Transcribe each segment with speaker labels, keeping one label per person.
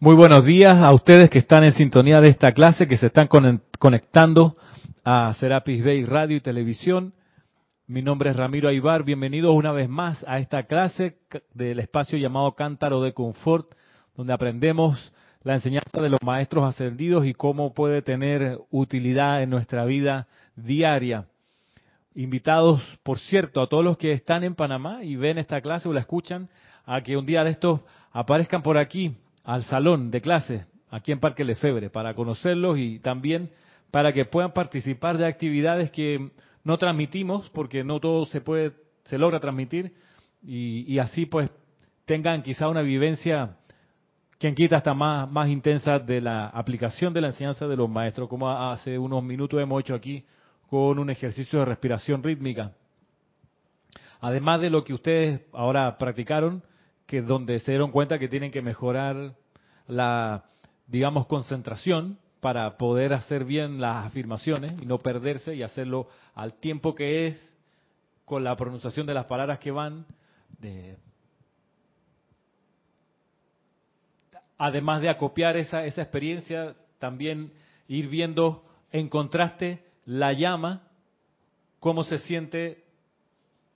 Speaker 1: Muy buenos días a ustedes que están en sintonía de esta clase, que se están conectando a Serapis Bay Radio y Televisión. Mi nombre es Ramiro Aybar. Bienvenidos una vez más a esta clase del espacio llamado Cántaro de Confort, donde aprendemos la enseñanza de los maestros ascendidos y cómo puede tener utilidad en nuestra vida diaria. Invitados, por cierto, a todos los que están en Panamá y ven esta clase o la escuchan, a que un día de estos aparezcan por aquí al salón de clase, aquí en Parque Lefebre, para conocerlos y también para que puedan participar de actividades que no transmitimos, porque no todo se puede, se logra transmitir, y, y así pues tengan quizá una vivencia quien quita hasta más, más intensa de la aplicación de la enseñanza de los maestros, como hace unos minutos hemos hecho aquí con un ejercicio de respiración rítmica. Además de lo que ustedes ahora practicaron, que donde se dieron cuenta que tienen que mejorar la, digamos, concentración para poder hacer bien las afirmaciones y no perderse y hacerlo al tiempo que es, con la pronunciación de las palabras que van. además de acopiar esa, esa experiencia, también ir viendo en contraste la llama, cómo se siente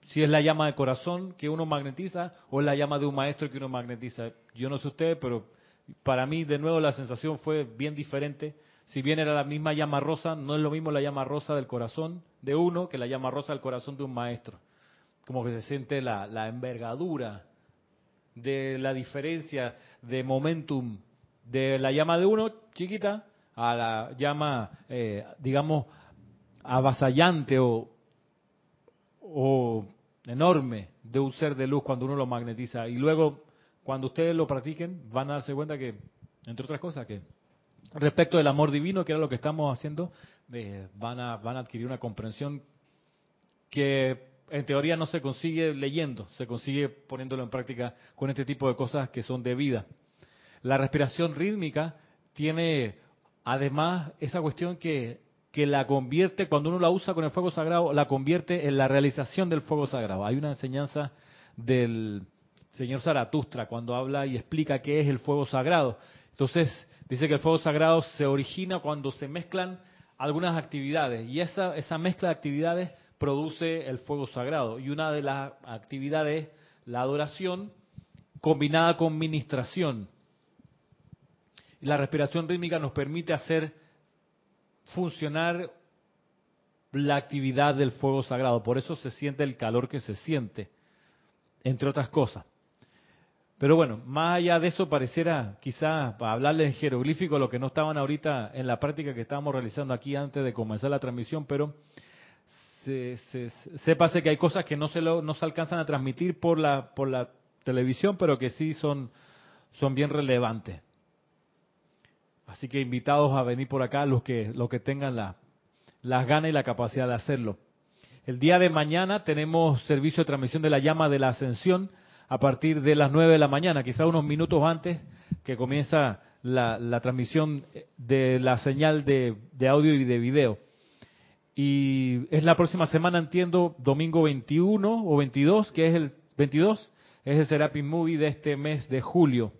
Speaker 1: si es la llama de corazón que uno magnetiza o es la llama de un maestro que uno magnetiza. Yo no sé usted, pero para mí de nuevo la sensación fue bien diferente. Si bien era la misma llama rosa, no es lo mismo la llama rosa del corazón de uno que la llama rosa del corazón de un maestro. Como que se siente la, envergadura de la diferencia de momentum de la llama de uno chiquita a la llama, eh, digamos, avasallante o o enorme de un ser de luz cuando uno lo magnetiza. Y luego, cuando ustedes lo practiquen, van a darse cuenta que, entre otras cosas, que respecto del amor divino, que era lo que estamos haciendo, eh, van, a, van a adquirir una comprensión que en teoría no se consigue leyendo, se consigue poniéndolo en práctica con este tipo de cosas que son de vida. La respiración rítmica tiene además esa cuestión que que la convierte, cuando uno la usa con el fuego sagrado, la convierte en la realización del fuego sagrado. Hay una enseñanza del señor Zaratustra cuando habla y explica qué es el fuego sagrado. Entonces, dice que el fuego sagrado se origina cuando se mezclan algunas actividades y esa, esa mezcla de actividades produce el fuego sagrado. Y una de las actividades es la adoración combinada con ministración. La respiración rítmica nos permite hacer funcionar la actividad del fuego sagrado. Por eso se siente el calor que se siente, entre otras cosas. Pero bueno, más allá de eso, pareciera quizás para hablarles en jeroglífico lo que no estaban ahorita en la práctica que estábamos realizando aquí antes de comenzar la transmisión, pero se, sépase que hay cosas que no se, lo, no se alcanzan a transmitir por la, por la televisión, pero que sí son, son bien relevantes. Así que invitados a venir por acá los que, los que tengan la, las ganas y la capacidad de hacerlo. El día de mañana tenemos servicio de transmisión de la llama de la ascensión a partir de las 9 de la mañana, quizá unos minutos antes que comienza la, la transmisión de la señal de, de, audio y de video. Y es la próxima semana, entiendo, domingo 21 o 22, que es el 22, es el Serapis Movie de este mes de julio.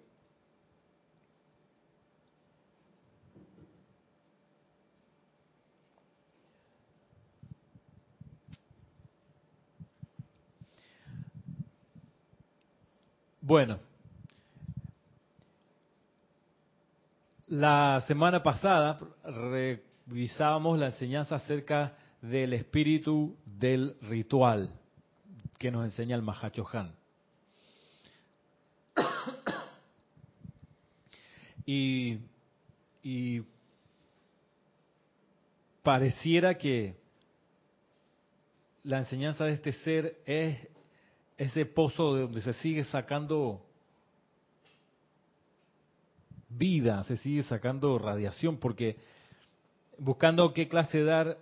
Speaker 1: Bueno, la semana pasada revisábamos la enseñanza acerca del espíritu del ritual que nos enseña el Mahacho Han. Y, y pareciera que la enseñanza de este ser es ese pozo de donde se sigue sacando vida, se sigue sacando radiación, porque buscando qué clase dar,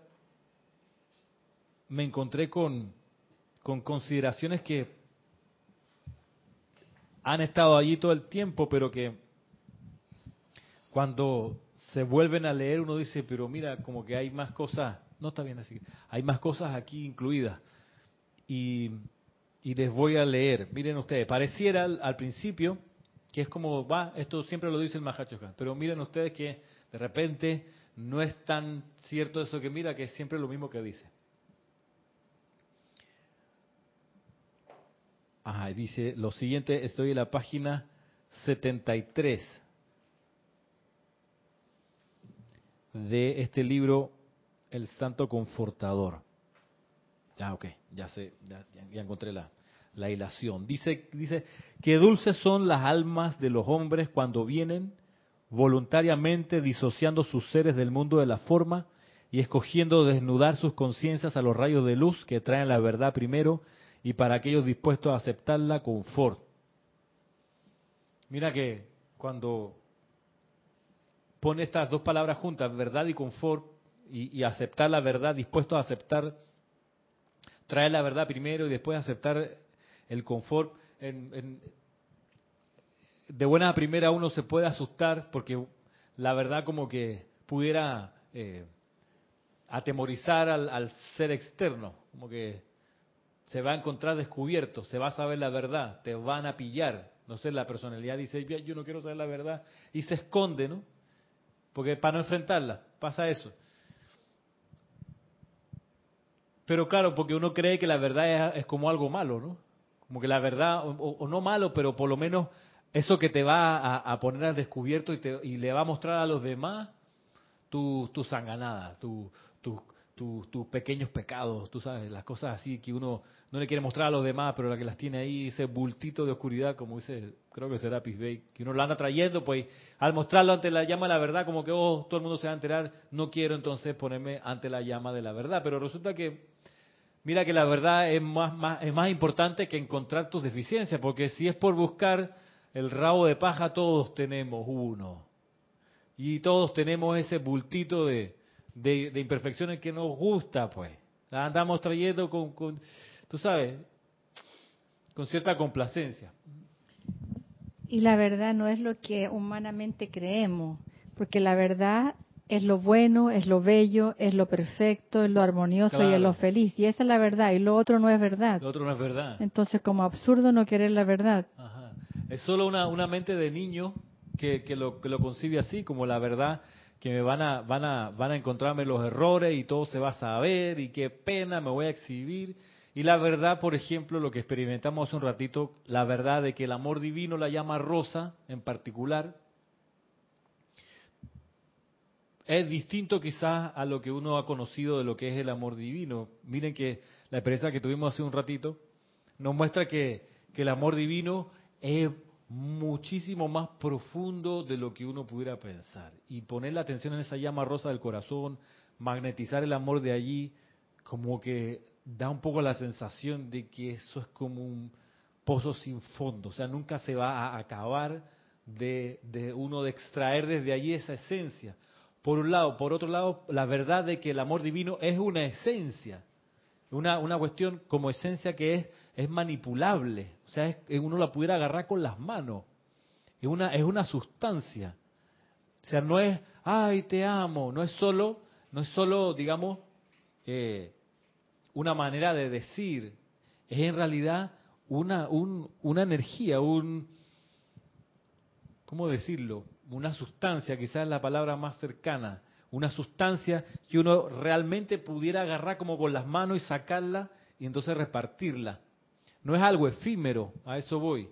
Speaker 1: me encontré con, con consideraciones que han estado allí todo el tiempo, pero que cuando se vuelven a leer uno dice, pero mira, como que hay más cosas, no está bien así, hay más cosas aquí incluidas. Y y les voy a leer. Miren ustedes, pareciera al, principio que es como, va, esto siempre lo dice el Mahachohan, pero miren ustedes que de repente no es tan cierto eso que mira, que es siempre lo mismo que dice. Ajá, dice lo siguiente, estoy en la página 73 de este libro, El Santo Confortador. Ah, ok, ya sé, ya, encontré la, la hilación. Dice, dice que dulces son las almas de los hombres cuando vienen voluntariamente disociando sus seres del mundo de la forma y escogiendo desnudar sus conciencias a los rayos de luz que traen la verdad primero y para aquellos dispuestos a aceptarla, confort. Mira que cuando pone estas dos palabras juntas, verdad y confort, y, aceptar la verdad, dispuesto a aceptar, traer la verdad primero y después aceptar el confort. En, de buena primera uno se puede asustar porque la verdad como que pudiera eh, atemorizar al, ser externo, como que se va a encontrar descubierto, se va a saber la verdad, te van a pillar. No sé, la personalidad dice, yo no quiero saber la verdad, y se esconde, ¿no? Porque para no enfrentarla, pasa eso. Pero claro, porque uno cree que la verdad es, como algo malo, ¿no? Como que la verdad, o, no malo, pero por lo menos eso que te va a, poner al descubierto y, te, y, le va a mostrar a los demás tu, tu sanganada, tu, tu, tus pequeños pecados, tú sabes, las cosas así que uno no le quiere mostrar a los demás, pero la que las tiene ahí, ese bultito de oscuridad, como dice, creo que será Bay, que uno lo anda trayendo, pues al mostrarlo ante la llama de la verdad, como que, oh, todo el mundo se va a enterar, no quiero entonces ponerme ante la llama de la verdad, pero resulta que, mira que la verdad es más, es más importante que encontrar tus deficiencias, porque si es por buscar el rabo de paja, todos tenemos uno. Y todos tenemos ese bultito de, de, imperfecciones que nos gusta, pues. La andamos trayendo con, con, tú sabes, con cierta complacencia.
Speaker 2: Y la verdad no es lo que humanamente creemos, porque la verdad es lo bueno, es lo bello, es lo perfecto, es lo armonioso y es lo feliz. Y esa es la verdad, y lo otro no es verdad.
Speaker 1: Lo otro no es verdad.
Speaker 2: Entonces, como absurdo no querer la verdad.
Speaker 1: Es solo una, una mente de niño que, que, lo, que lo concibe así, como la verdad que me van a, van a, van a encontrarme los errores y todo se va a saber y qué pena, me voy a exhibir. Y la verdad, por ejemplo, lo que experimentamos hace un ratito, la verdad de que el amor divino la llama rosa en particular, es distinto quizás a lo que uno ha conocido de lo que es el amor divino. Miren que la experiencia que tuvimos hace un ratito nos muestra que, el amor divino es muchísimo más profundo de lo que uno pudiera pensar. Y poner la atención en esa llama rosa del corazón, magnetizar el amor de allí, como que da un poco la sensación de que eso es como un pozo sin fondo, o sea, nunca se va a acabar de, de uno de extraer desde allí esa esencia. Por un lado, por otro lado, la verdad de que el amor divino es una esencia, una, una cuestión como esencia que es, es manipulable, o sea, uno la pudiera agarrar con las manos. Es una, es una sustancia. O sea, no es, ay, te amo. No es solo, no es solo, digamos, eh, una manera de decir. Es en realidad una, un, una energía, un, ¿cómo decirlo? Una sustancia, quizás la palabra más cercana. Una sustancia que uno realmente pudiera agarrar como con las manos y sacarla y entonces repartirla no es algo efímero, a eso voy.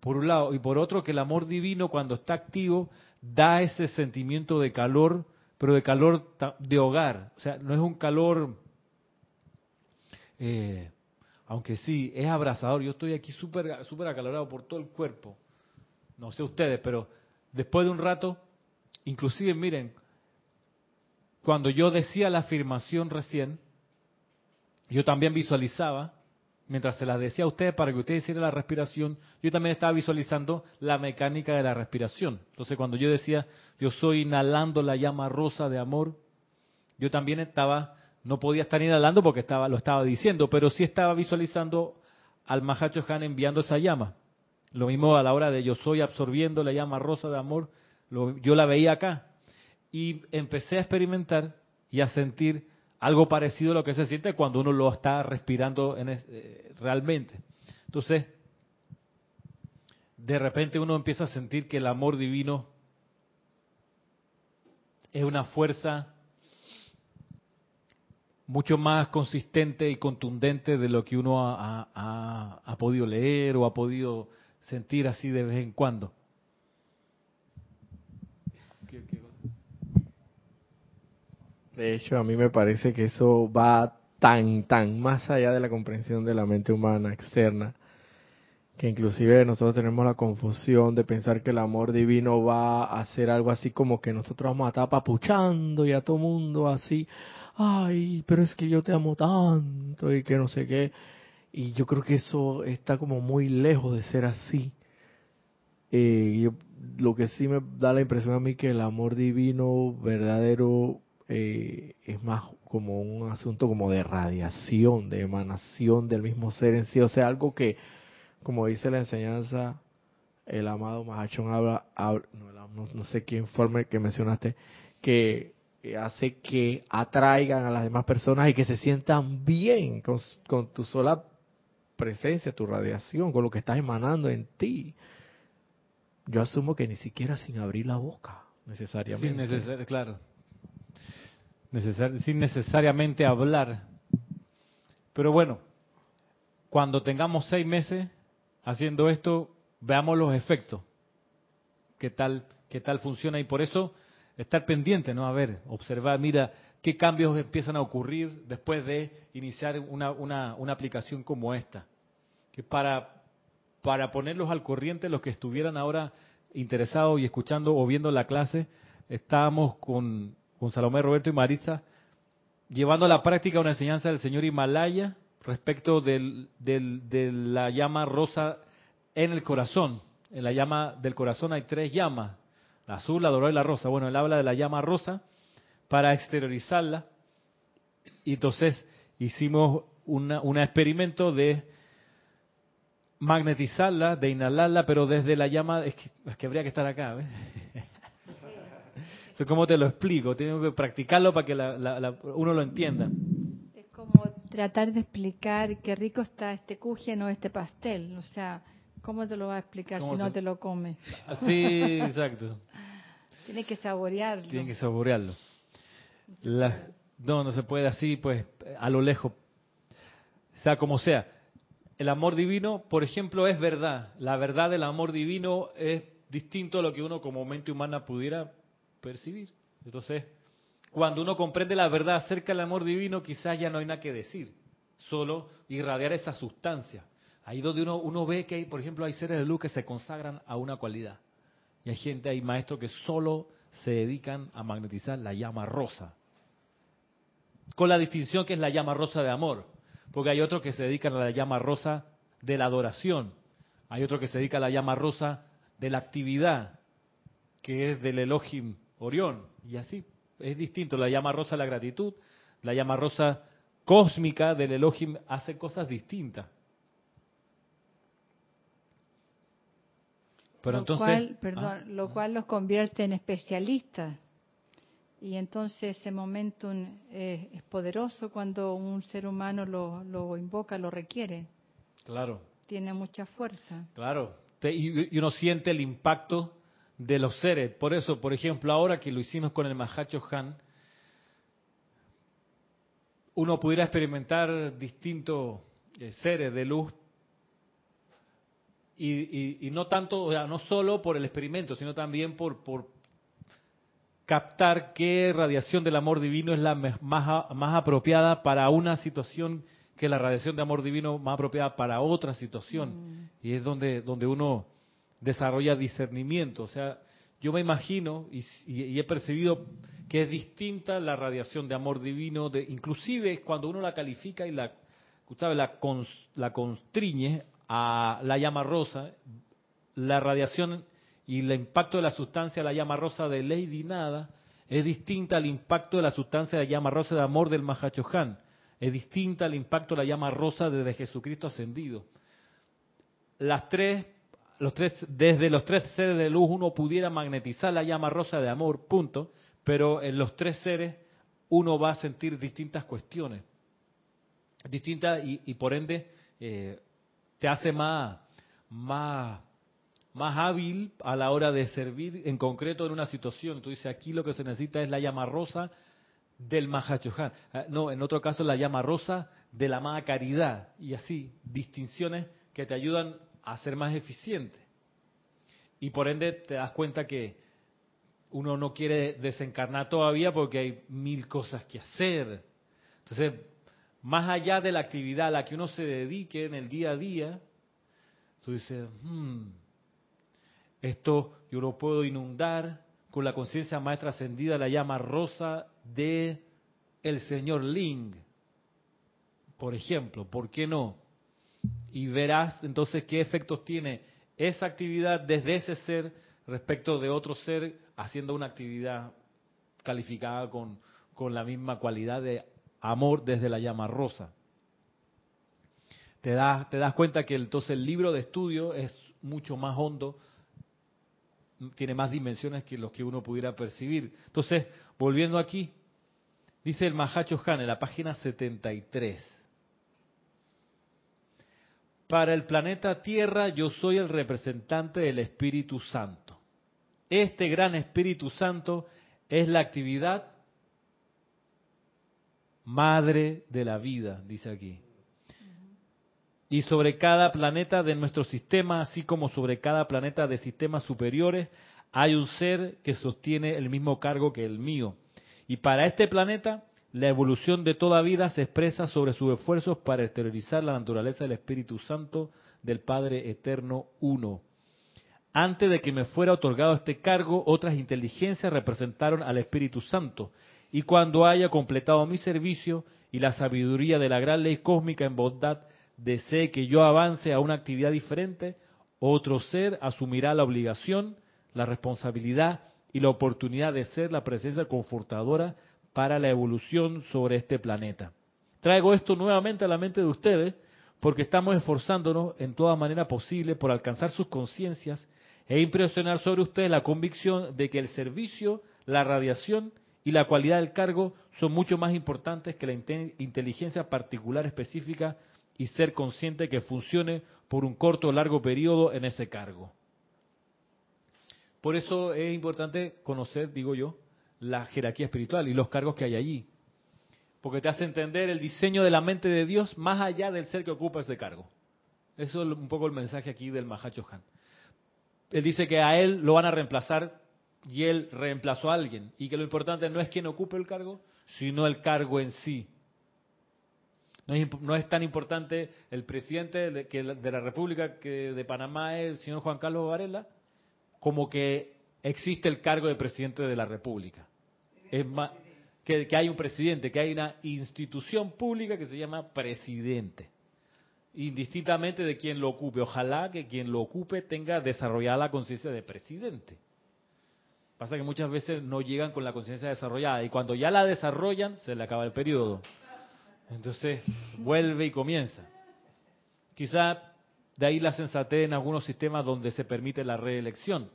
Speaker 1: Por un lado, y por otro, que el amor divino cuando está activo da ese sentimiento de calor, pero de calor de hogar. O sea, no es un calor, eh, aunque sí, es abrazador. Yo estoy aquí súper acalorado por todo el cuerpo. No sé ustedes, pero después de un rato, inclusive miren, cuando yo decía la afirmación recién, yo también visualizaba mientras se las decía a ustedes para que ustedes hicieran la respiración, yo también estaba visualizando la mecánica de la respiración. Entonces cuando yo decía, yo soy inhalando la llama rosa de amor, yo también estaba, no podía estar inhalando porque estaba, lo estaba diciendo, pero sí estaba visualizando al Mahacho Han enviando esa llama. Lo mismo a la hora de yo soy absorbiendo la llama rosa de amor, yo la veía acá. Y empecé a experimentar y a sentir algo parecido a lo que se siente cuando uno lo está respirando eh, realmente. Entonces, de repente uno empieza a sentir que el amor divino es una fuerza mucho más consistente y contundente de lo que uno ha, podido leer o ha podido sentir así de vez en cuando.
Speaker 3: De hecho, a mí me parece que eso va tan, tan más allá de la comprensión de la mente humana externa, que inclusive nosotros tenemos la confusión de pensar que el amor divino va a ser algo así como que nosotros vamos a estar papuchando y a todo mundo así, ay, pero es que yo te amo tanto y que no sé qué. Y yo creo que eso está como muy lejos de ser así. Eh, lo que sí me da la impresión a mí que el amor divino verdadero eh, es más como un asunto como de radiación, de emanación del mismo ser en sí, o sea, algo que, como dice la enseñanza, el amado Mahachon habla, no, no, sé quién forma que mencionaste, que hace que atraigan a las demás personas y que se sientan bien con, tu sola presencia, tu radiación, con lo que estás emanando en ti. Yo asumo que ni siquiera sin abrir la boca, necesariamente.
Speaker 1: Sin claro. sin necesariamente hablar. Pero bueno, cuando tengamos seis meses haciendo esto, veamos los efectos. ¿Qué tal, qué tal funciona? Y por eso estar pendiente, ¿no? A ver, observar, mira, qué cambios empiezan a ocurrir después de iniciar una, una, una aplicación como esta. Que para, para ponerlos al corriente, los que estuvieran ahora interesados y escuchando o viendo la clase, estábamos con, con Salomé, Roberto y Maritza llevando a la práctica una enseñanza del señor Himalaya respecto del, del, de la llama rosa en el corazón. En la llama del corazón hay tres llamas, la azul, la dorada y la rosa. Bueno, él habla de la llama rosa para exteriorizarla. Y entonces hicimos un experimento de magnetizarla, de inhalarla, pero desde la llama, es que, habría que estar acá. ¿ves? ¿Cómo te lo explico? Tengo que practicarlo para que uno lo entienda.
Speaker 2: Es como tratar de explicar qué rico está este cujen o este pastel. O sea, ¿Cómo te lo va a explicar si no te lo comes?
Speaker 1: Sí, exacto.
Speaker 2: Tiene que saborearlo.
Speaker 1: Tiene que saborearlo. No, no se puede así, pues, a lo lejos. Sea como sea. El amor divino, por ejemplo, es verdad. La verdad del amor divino es distinto a lo que uno como mente humana pudiera percibir. Entonces, cuando uno comprende la verdad acerca del amor divino, quizás ya no hay nada que decir. Solo irradiar esa sustancia. Ahí donde uno, uno ve que, hay, por ejemplo, hay seres de luz que se consagran a una cualidad. Y hay gente, hay maestros que solo se dedican a magnetizar la llama rosa. Con la distinción que es la llama rosa de amor. Porque hay otros que se dedican a la llama rosa de la adoración. Hay otros que se dedican a la llama rosa de la actividad, que es del Elohim Orión. Y así, es distinto. La llama rosa de la gratitud, la llama rosa cósmica del Elohim hace cosas distintas.
Speaker 2: lo cual, perdón, ah, lo cual los convierte en especialistas. Y entonces ese momento es poderoso cuando un ser humano lo, lo, invoca, lo requiere.
Speaker 1: Claro.
Speaker 2: Tiene mucha fuerza.
Speaker 1: Claro. Y, uno siente el impacto de los seres. Por eso, por ejemplo, ahora que lo hicimos con el Mahacho Han, uno pudiera experimentar distintos eh, seres de luz y, no tanto, o sea, no solo por el experimento, sino también por, por captar qué radiación del amor divino es la más, más apropiada para una situación que la radiación de amor divino más apropiada para otra situación. Mm. Y es donde, donde uno desarrolla discernimiento. O sea, yo me imagino y, he percibido que es distinta la radiación de amor divino, de, inclusive cuando uno la califica y la, la, la constriñe a la llama rosa, la radiación y el impacto de la sustancia de la llama rosa de Lady Nada es distinta al impacto de la sustancia de la llama rosa de amor del Mahachohan. Es distinta al impacto de la llama rosa desde Jesucristo ascendido. Las tres, los tres, desde los tres seres de luz uno pudiera magnetizar la llama rosa de amor, punto, pero en los tres seres uno va a sentir distintas cuestiones, distintas y, por ende eh, te hace más, más, más hábil a la hora de servir en concreto en una situación. Tú dices, aquí lo que se necesita es la llama rosa del Mahachohan. Ah, no, en otro caso la llama rosa de la amada caridad. Y así, distinciones que te ayudan a ser más eficiente. Y por ende te das cuenta que uno no quiere desencarnar todavía porque hay mil cosas que hacer. Entonces, más allá de la actividad a la que uno se dedique en el día a día, tú dices, hmm, esto yo lo puedo inundar con la conciencia más trascendida, la llama rosa de el señor Ling, por ejemplo, ¿por qué no? Y verás entonces qué efectos tiene esa actividad desde ese ser respecto de otro ser haciendo una actividad calificada con, con la misma cualidad de amor desde la llama rosa. Te das, te das cuenta que entonces el libro de estudio es mucho más hondo, tiene más dimensiones que los que uno pudiera percibir. Entonces, volviendo aquí, dice el Mahacho Han en la página 73. Para el planeta Tierra yo soy el representante del Espíritu Santo. Este gran Espíritu Santo es la actividad madre de la vida, dice aquí. Y sobre cada planeta de nuestro sistema, así como sobre cada planeta de sistemas superiores, hay un ser que sostiene el mismo cargo que el mío. Y para este planeta, la evolución de toda vida se expresa sobre sus esfuerzos para exteriorizar la naturaleza del Espíritu Santo del Padre Eterno Uno. Antes de que me fuera otorgado este cargo, otras inteligencias representaron al Espíritu Santo, y cuando haya completado mi servicio y la sabiduría de la gran ley cósmica en bondad desee que yo avance a una actividad diferente, otro ser asumirá la obligación, la responsabilidad y la oportunidad de ser la presencia confortadora para la evolución sobre este planeta. Traigo esto nuevamente a la mente de ustedes porque estamos esforzándonos en toda manera posible por alcanzar sus conciencias e impresionar sobre ustedes la convicción de que el servicio, la radiación y la cualidad del cargo son mucho más importantes que la inteligencia particular específica y ser consciente que funcione por un corto o largo periodo en ese cargo. Por eso es importante conocer, digo yo, la jerarquía espiritual y los cargos que hay allí. Porque te hace entender el diseño de la mente de Dios más allá del ser que ocupa ese cargo. Eso es un poco el mensaje aquí del Mahacho Han. Él dice que a él lo van a reemplazar y él reemplazó a alguien. Y que lo importante no es quien ocupe el cargo, sino el cargo en sí. No es, tan importante el presidente de, que, de la República que de Panamá es el señor Juan Carlos Varela, como que existe el cargo de presidente de la República. Es más, que, hay un presidente, que hay una institución pública que se llama presidente, indistintamente de quien lo ocupe. Ojalá que quien lo ocupe tenga desarrollada la conciencia de presidente. Pasa que muchas veces no llegan con la conciencia desarrollada y cuando ya la desarrollan se le acaba el periodo. Entonces vuelve y comienza. Quizá de ahí la sensatez en algunos sistemas donde se permite la reelección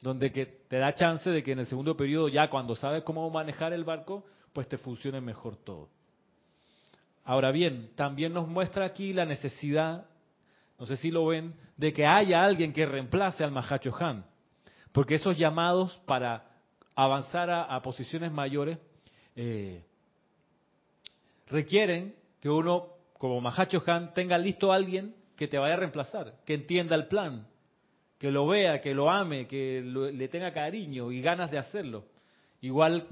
Speaker 1: donde que te da chance de que en el segundo periodo ya cuando sabes cómo manejar el barco, pues te funcione mejor todo. Ahora bien, también nos muestra aquí la necesidad, no sé si lo ven, de que haya alguien que reemplace al Mahacho Han, porque esos llamados para avanzar a, posiciones mayores eh, requieren que uno, como Mahacho Han, tenga listo a alguien que te vaya a reemplazar, que entienda el plan, que lo vea, que lo ame, que le tenga cariño y ganas de hacerlo. Igual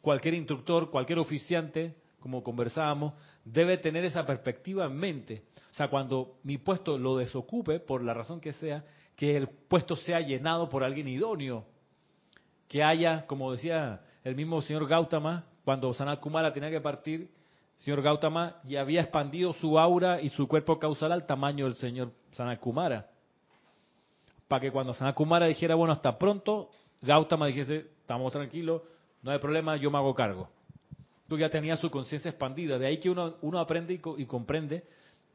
Speaker 1: cualquier instructor, cualquier oficiante, como conversábamos, debe tener esa perspectiva en mente. O sea, cuando mi puesto lo desocupe, por la razón que sea, que el puesto sea llenado por alguien idóneo. Que haya, como decía el mismo señor Gautama, cuando Sanat Kumara tenía que partir, señor Gautama ya había expandido su aura y su cuerpo causal al tamaño del señor Sanat Kumara para que cuando Sanakumara dijera, bueno, hasta pronto, Gautama dijese, estamos tranquilos, no hay problema, yo me hago cargo. Tú ya tenías su conciencia expandida. De ahí que uno, uno aprende y, y, comprende,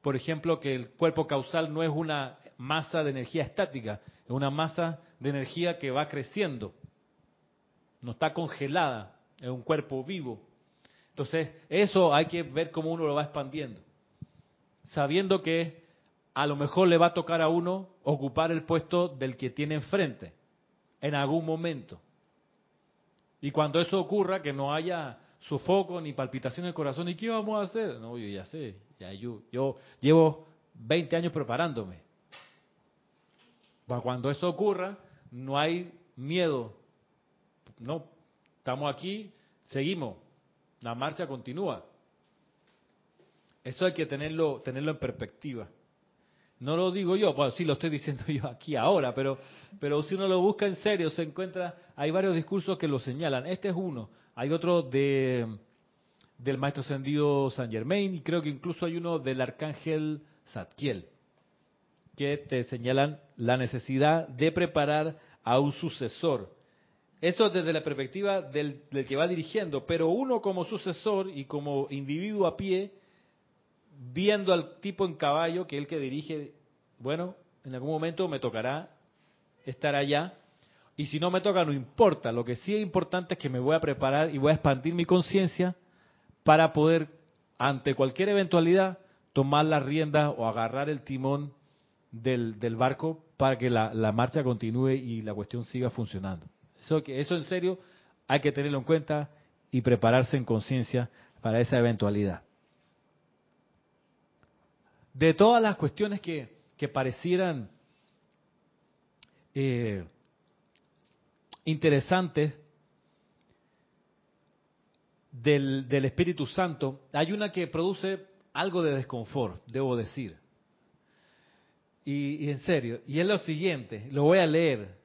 Speaker 1: por ejemplo, que el cuerpo causal no es una masa de energía estática, es una masa de energía que va creciendo. No está congelada, es un cuerpo vivo. Entonces, eso hay que ver cómo uno lo va expandiendo. Sabiendo que a lo mejor le va a tocar a uno ocupar el puesto del que tiene enfrente en algún momento. Y cuando eso ocurra, que no haya sofoco ni palpitación en el corazón, ¿y qué vamos a hacer? No, yo ya sé, ya yo, yo llevo 20 años preparándome. Cuando eso ocurra, no hay miedo. No, estamos aquí, seguimos, la marcha continúa. Eso hay que tenerlo, tenerlo en perspectiva. No lo digo yo, bueno, sí lo estoy diciendo yo aquí ahora, pero, pero si uno lo busca en serio, se encuentra, hay varios discursos que lo señalan. Este es uno. Hay otro de del maestro ascendido San Germain y creo que incluso hay uno del arcángel Zadkiel que te señalan la necesidad de preparar a un sucesor. Eso desde la perspectiva del, que va dirigiendo, pero uno como sucesor y como individuo a pie, viendo al tipo en caballo, que es el que dirige, bueno, en algún momento me tocará estar allá, y si no me toca, no importa. Lo que sí es importante es que me voy a preparar y voy a expandir mi conciencia para poder, ante cualquier eventualidad, tomar la rienda o agarrar el timón del, barco para que la, marcha continúe y la cuestión siga funcionando. Eso, que, eso en serio hay que tenerlo en cuenta y prepararse en conciencia para esa eventualidad de todas las cuestiones que, que parecieran eh, interesantes del, del Espíritu Santo, hay una que produce algo de desconfort, debo decir. Y, y, en serio, y es lo siguiente, lo voy a leer.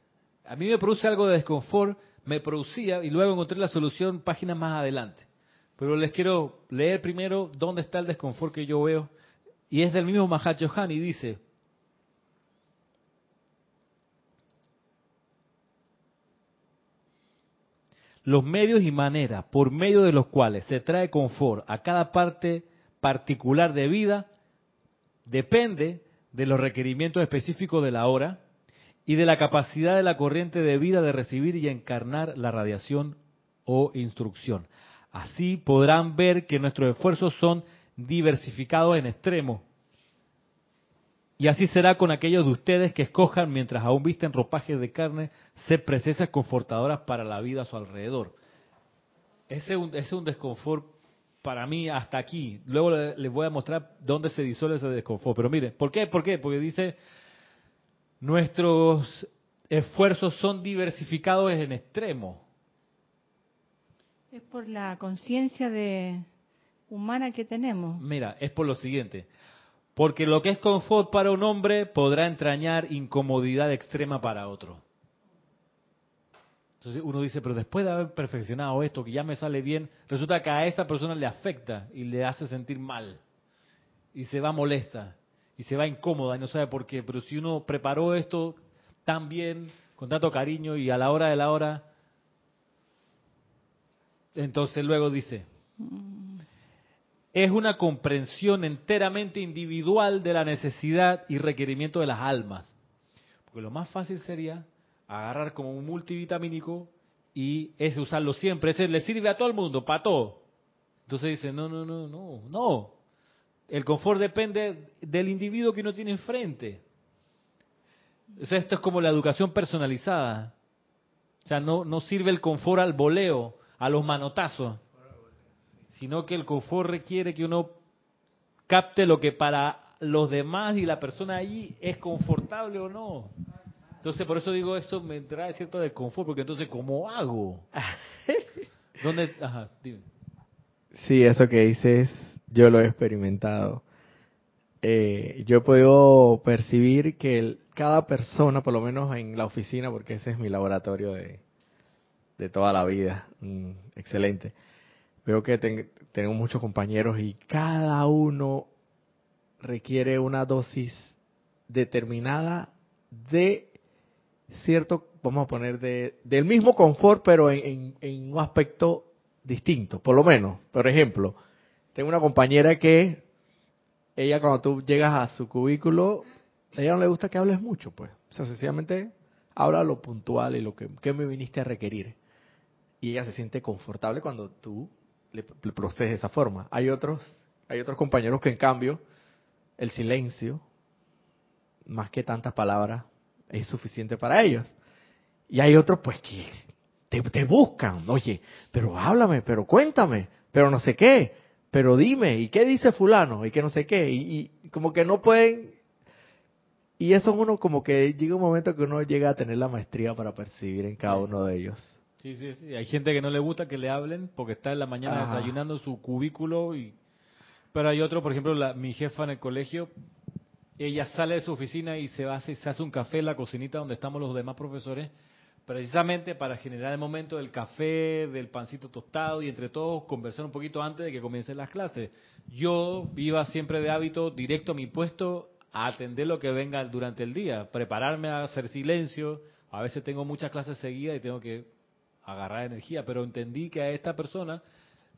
Speaker 1: A mí me produce algo de desconfort, me producía y luego encontré la solución páginas más adelante. Pero les quiero leer primero dónde está el desconfort que yo veo y es del mismo Mahachohan y dice, los medios y maneras por medio de los cuales se trae confort a cada parte particular de vida depende de los requerimientos específicos de la hora y de la capacidad de la corriente de vida de recibir y encarnar la radiación o instrucción. Así podrán ver que nuestros esfuerzos son diversificado en extremo. Y así será con aquellos de ustedes que escojan, mientras aún visten ropajes de carne, ser presencias confortadoras para la vida a su alrededor. Ese es un, desconfort para mí hasta aquí. Luego les voy a mostrar dónde se disuelve ese desconfort. Pero mire, ¿por qué? ¿Por qué? Porque dice, nuestros esfuerzos son diversificados en extremo.
Speaker 2: Es por la conciencia de, humana que tenemos.
Speaker 1: Mira, es por lo siguiente. Porque lo que es confort para un hombre podrá entrañar incomodidad extrema para otro. Entonces uno dice, pero después de haber perfeccionado esto, que ya me sale bien, resulta que a esa persona le afecta y le hace sentir mal. Y se va molesta y se va incómoda y no sabe por qué. Pero si uno preparó esto tan bien, con tanto cariño y a la hora de la hora, entonces luego dice, es una comprensión enteramente individual de la necesidad y requerimiento de las almas. Porque lo más fácil sería agarrar como un multivitamínico y ese usarlo siempre, ese le sirve a todo el mundo, para todo. Entonces dice, no, no, no, no, no. El confort depende del individuo que uno tiene enfrente. O sea, esto es como la educación personalizada. O sea, no, no sirve el confort al voleo, a los manotazos sino que el confort requiere que uno capte lo que para los demás y la persona allí es confortable o no. Entonces, por eso digo, eso me trae cierto desconfort, porque entonces, ¿cómo hago? ¿Dónde? Ajá, dime.
Speaker 3: Sí, eso que dices, yo lo he experimentado. Eh, yo he podido percibir que cada persona, por lo menos en la oficina, porque ese es mi laboratorio de, de toda la vida, mm, excelente Veo que tengo muchos compañeros y cada uno requiere una dosis determinada de cierto, vamos a poner, de, del mismo confort, pero en, en, un aspecto distinto, por lo menos. Por ejemplo, tengo una compañera que ella cuando tú llegas a su cubículo, a ella no le gusta que hables mucho, pues. O sea, sencillamente habla lo puntual y lo que, me viniste a requerir. Y ella se siente confortable cuando tú le, procede de esa forma. Hay otros, hay otros compañeros que en cambio el silencio más que tantas palabras es suficiente para ellos. Y hay otros pues que te buscan, oye, pero háblame, pero cuéntame, pero no sé qué, pero dime, ¿y qué dice fulano? Y que no sé qué, y, y como que no pueden y eso uno como que llega un momento que uno llega a tener la maestría para percibir en cada uno de ellos.
Speaker 1: Sí, sí, sí. Hay gente que no le gusta que le hablen porque está en la mañana desayunando su cubículo y... Pero hay otro, por ejemplo, la, mi jefa en el colegio, ella sale de su oficina y se, va, se hace un café en la cocinita donde estamos los demás profesores, precisamente para generar el momento del café, del pancito tostado y entre todos conversar un poquito antes de que comiencen las clases. Yo iba siempre de hábito directo a mi puesto a atender lo que venga durante el día, prepararme a hacer silencio. A veces tengo muchas clases seguidas y tengo que agarrar energía, pero entendí que a esta persona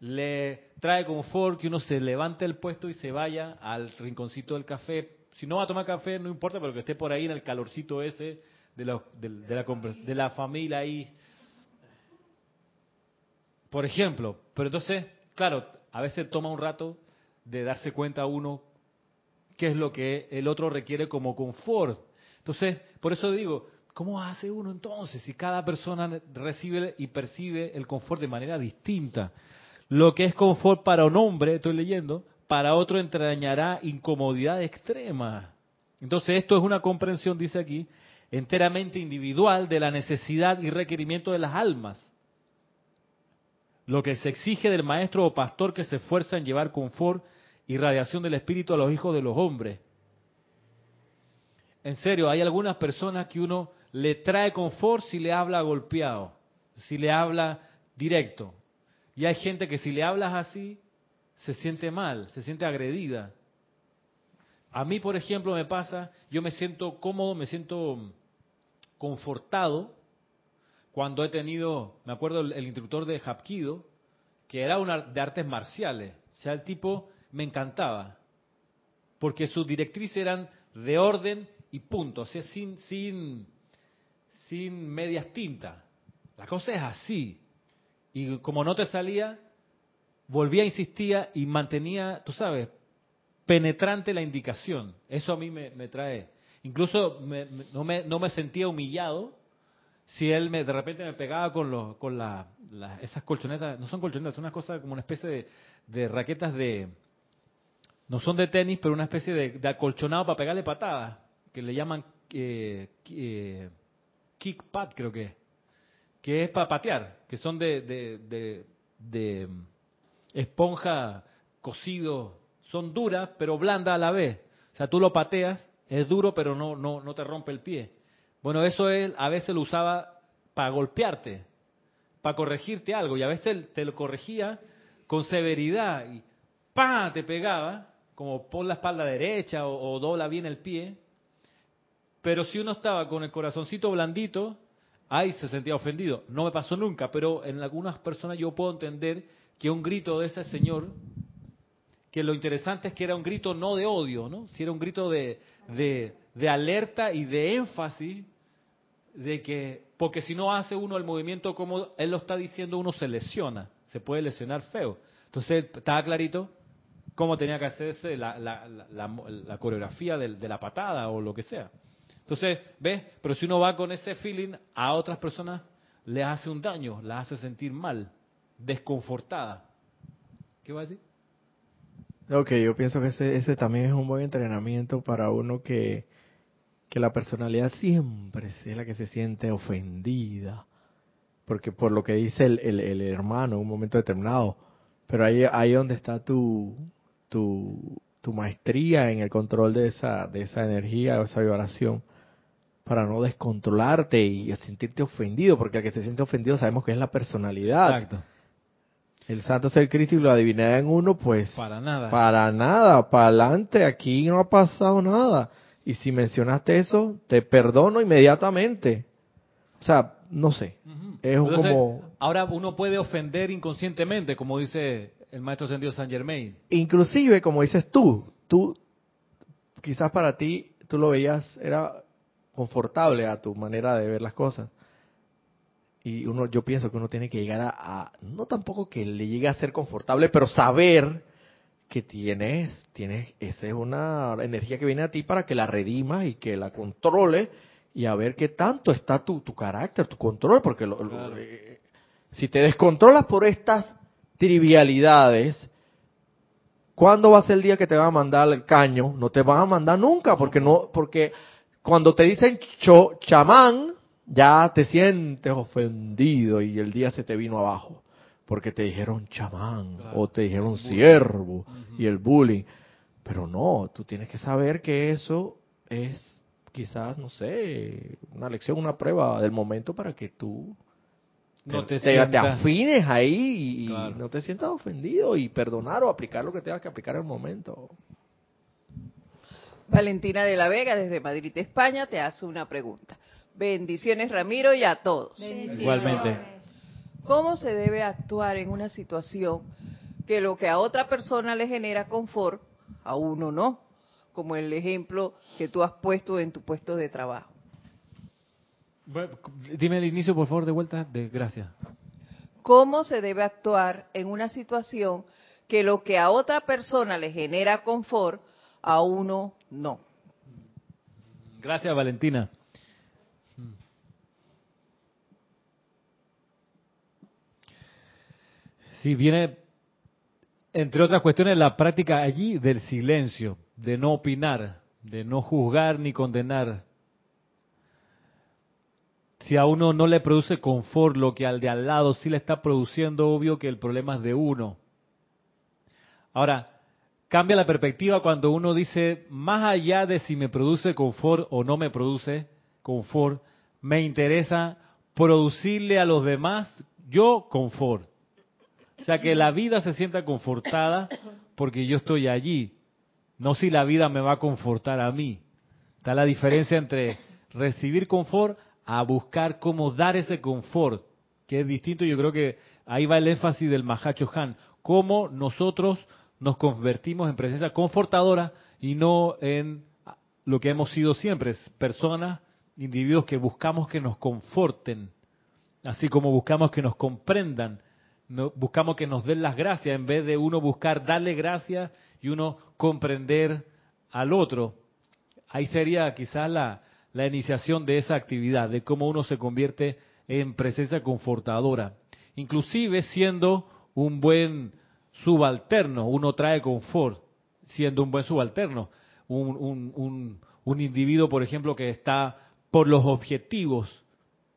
Speaker 1: le trae confort que uno se levante el puesto y se vaya al rinconcito del café. Si no va a tomar café, no importa, pero que esté por ahí en el calorcito ese de la, de, la, de la familia ahí. Por ejemplo, pero entonces, claro, a veces toma un rato de darse cuenta uno qué es lo que el otro requiere como confort. Entonces, por eso digo, ¿cómo hace uno entonces si cada persona recibe y percibe el confort de manera distinta? Lo que es confort para un hombre, estoy leyendo, para otro entrañará incomodidad extrema. Entonces, esto es una comprensión, dice aquí, enteramente individual de la necesidad y requerimiento de las almas. Lo que se exige del maestro o pastor que se esfuerza en llevar confort y radiación del Espíritu a los hijos de los hombres. En serio, hay algunas personas que uno le trae confort si le habla golpeado, si le habla directo. Y hay gente que si le hablas así, se siente mal, se siente agredida. A mí, por ejemplo, me pasa, yo me siento cómodo, me siento confortado cuando he tenido, me acuerdo el, instructor de Hapkido, que era una de artes marciales. O sea, el tipo me encantaba, porque sus directrices eran de orden y punto, o sea, sin, sin, sin medias tintas. La cosa es así. Y como no te salía, volvía, insistía y mantenía, tú sabes, penetrante la indicación. Eso a mí me, trae. Incluso no, me, no me sentía humillado si él me, de repente me pegaba con, los, con la, esas colchonetas, no son colchonetas, son unas cosas como una especie de, raquetas de, no son de tenis, pero una especie de, acolchonado para pegarle patadas, que le llaman eh, eh, kick pad, creo que que es para patear, que son de, de, de, esponja cocido, son duras pero blandas a la vez. O sea, tú lo pateas, es duro pero no, no, no te rompe el pie. Bueno, eso él a veces lo usaba para golpearte, para corregirte algo, y a veces te lo corregía con severidad y ¡pam! te pegaba, como pon la espalda derecha o, dobla bien el pie. Pero si uno estaba con el corazoncito blandito, ahí se sentía ofendido. No me pasó nunca, pero en algunas personas yo puedo entender que un grito de ese señor, que lo interesante es que era un grito no de odio, ¿no? Si era un grito de, de, de alerta y de énfasis, de que, porque si no hace uno el movimiento como él lo está diciendo, uno se lesiona, se puede lesionar feo. Entonces, estaba clarito cómo tenía que hacerse la, la, coreografía de, de, la patada o lo que sea. Entonces, ¿ves? Pero si uno va con ese feeling, a otras personas les hace un daño, las hace sentir mal, desconfortada. ¿Qué va a decir?
Speaker 3: Ok, yo pienso que ese, ese también es un buen entrenamiento para uno que, que la personalidad siempre es la que se siente ofendida. Porque por lo que dice el, el, el hermano en un momento determinado, pero ahí, ahí donde está tu, tu, maestría en el control de esa, de esa energía, de esa vibración, para no descontrolarte y sentirte ofendido, porque el que se siente ofendido sabemos que es la personalidad. Exacto. El santo ser crítico y la divinidad en uno, pues...
Speaker 1: Para nada.
Speaker 3: Para nada, para adelante, aquí no ha pasado nada. Y si mencionaste eso, te perdono inmediatamente. O sea, no sé. Es como...
Speaker 1: Ahora uno puede ofender inconscientemente, como dice el maestro ascendido San Germain.
Speaker 3: Inclusive, como dices tú, tú quizás para ti tú lo veías, era confortable a tu manera de ver las cosas. Y uno, yo pienso que uno tiene que llegar a, no tampoco que le llegue a ser confortable, pero saber que tienes, tienes, esa es una energía que viene a ti para que la redimas y que la controle y a ver qué tanto está tu, tu carácter, tu control, porque eh, si te descontrolas por estas trivialidades, ¿cuándo va a ser el día que te van a mandar el caño? No te van a mandar nunca, porque no, porque cuando te dicen cho, chamán, ya te sientes ofendido y el día se te vino abajo porque te dijeron chamán o te dijeron siervo y el bullying. Pero no, tú tienes que saber que eso es quizás, no sé, una lección, una prueba del momento para que tú no te, te, afines ahí y, no te sientas ofendido y perdonar o aplicar lo que tengas que aplicar en el momento.
Speaker 4: Valentina de la Vega desde Madrid, España, te hace una pregunta. Bendiciones Ramiro y a todos.
Speaker 1: Igualmente.
Speaker 4: ¿Cómo se debe actuar en una situación que lo que a otra persona le genera confort, a uno no? Como el ejemplo que tú has puesto en tu puesto de trabajo.
Speaker 1: dime el inicio, por favor, de vuelta. De, gracias.
Speaker 4: ¿Cómo se debe actuar en una situación que lo que a otra persona le genera confort, a uno no?
Speaker 1: Gracias, Valentina. Sí, viene, entre otras cuestiones, la práctica allí del silencio, de no opinar, de no juzgar ni condenar. Si a uno no le produce confort lo que al de al lado sí le está produciendo, obvio que el problema es de uno. Ahora, cambia la perspectiva cuando uno dice, más allá de si me produce confort o no me produce confort, me interesa producirle a los demás yo confort. O sea, que la vida se sienta confortada porque yo estoy allí, no si la vida me va a confortar a mí. Está la diferencia entre recibir confort a buscar cómo dar ese confort, que es distinto. Yo creo que ahí va el énfasis del Mahacho Han, cómo nosotros nos convertimos en presencia confortadora y no en lo que hemos sido siempre, personas, individuos que buscamos que nos conforten, así como buscamos que nos comprendan buscamos que nos den las gracias en vez de uno buscar darle gracias y uno comprender al otro. Ahí sería quizás la, la iniciación de esa actividad, de cómo uno se convierte en presencia confortadora. Inclusive siendo un buen subalterno, uno trae confort siendo un buen subalterno. Un, un, un, un individuo, por ejemplo, que está por los objetivos